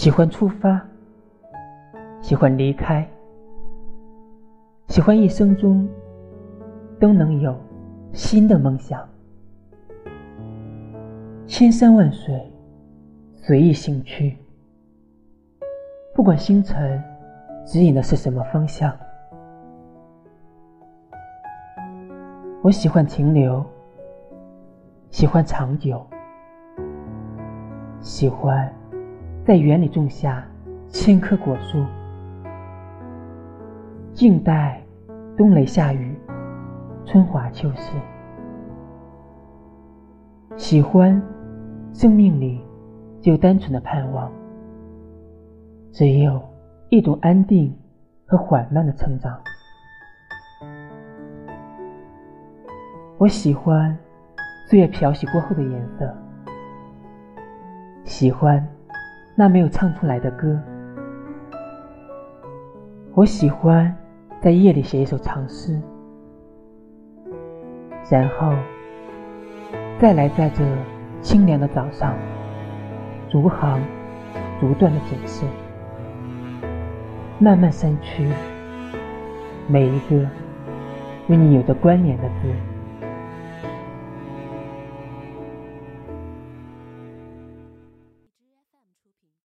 喜欢出发，喜欢离开，喜欢一生中都能有新的梦想。千山万水，随意行去，不管星辰指引的是什么方向。我喜欢停留，喜欢长久，喜欢在园里种下千棵果树，静待冬雷夏雨，春华秋实。喜欢生命里只有单纯的盼望，只有一种安定和缓慢的成长。我喜欢岁月漂洗过后的颜色，喜欢那没有唱出来的歌。我喜欢在夜里写一首长诗，然后再来在这清凉的早上，逐行逐段的检视，慢慢删去每一个与你有着关联的字。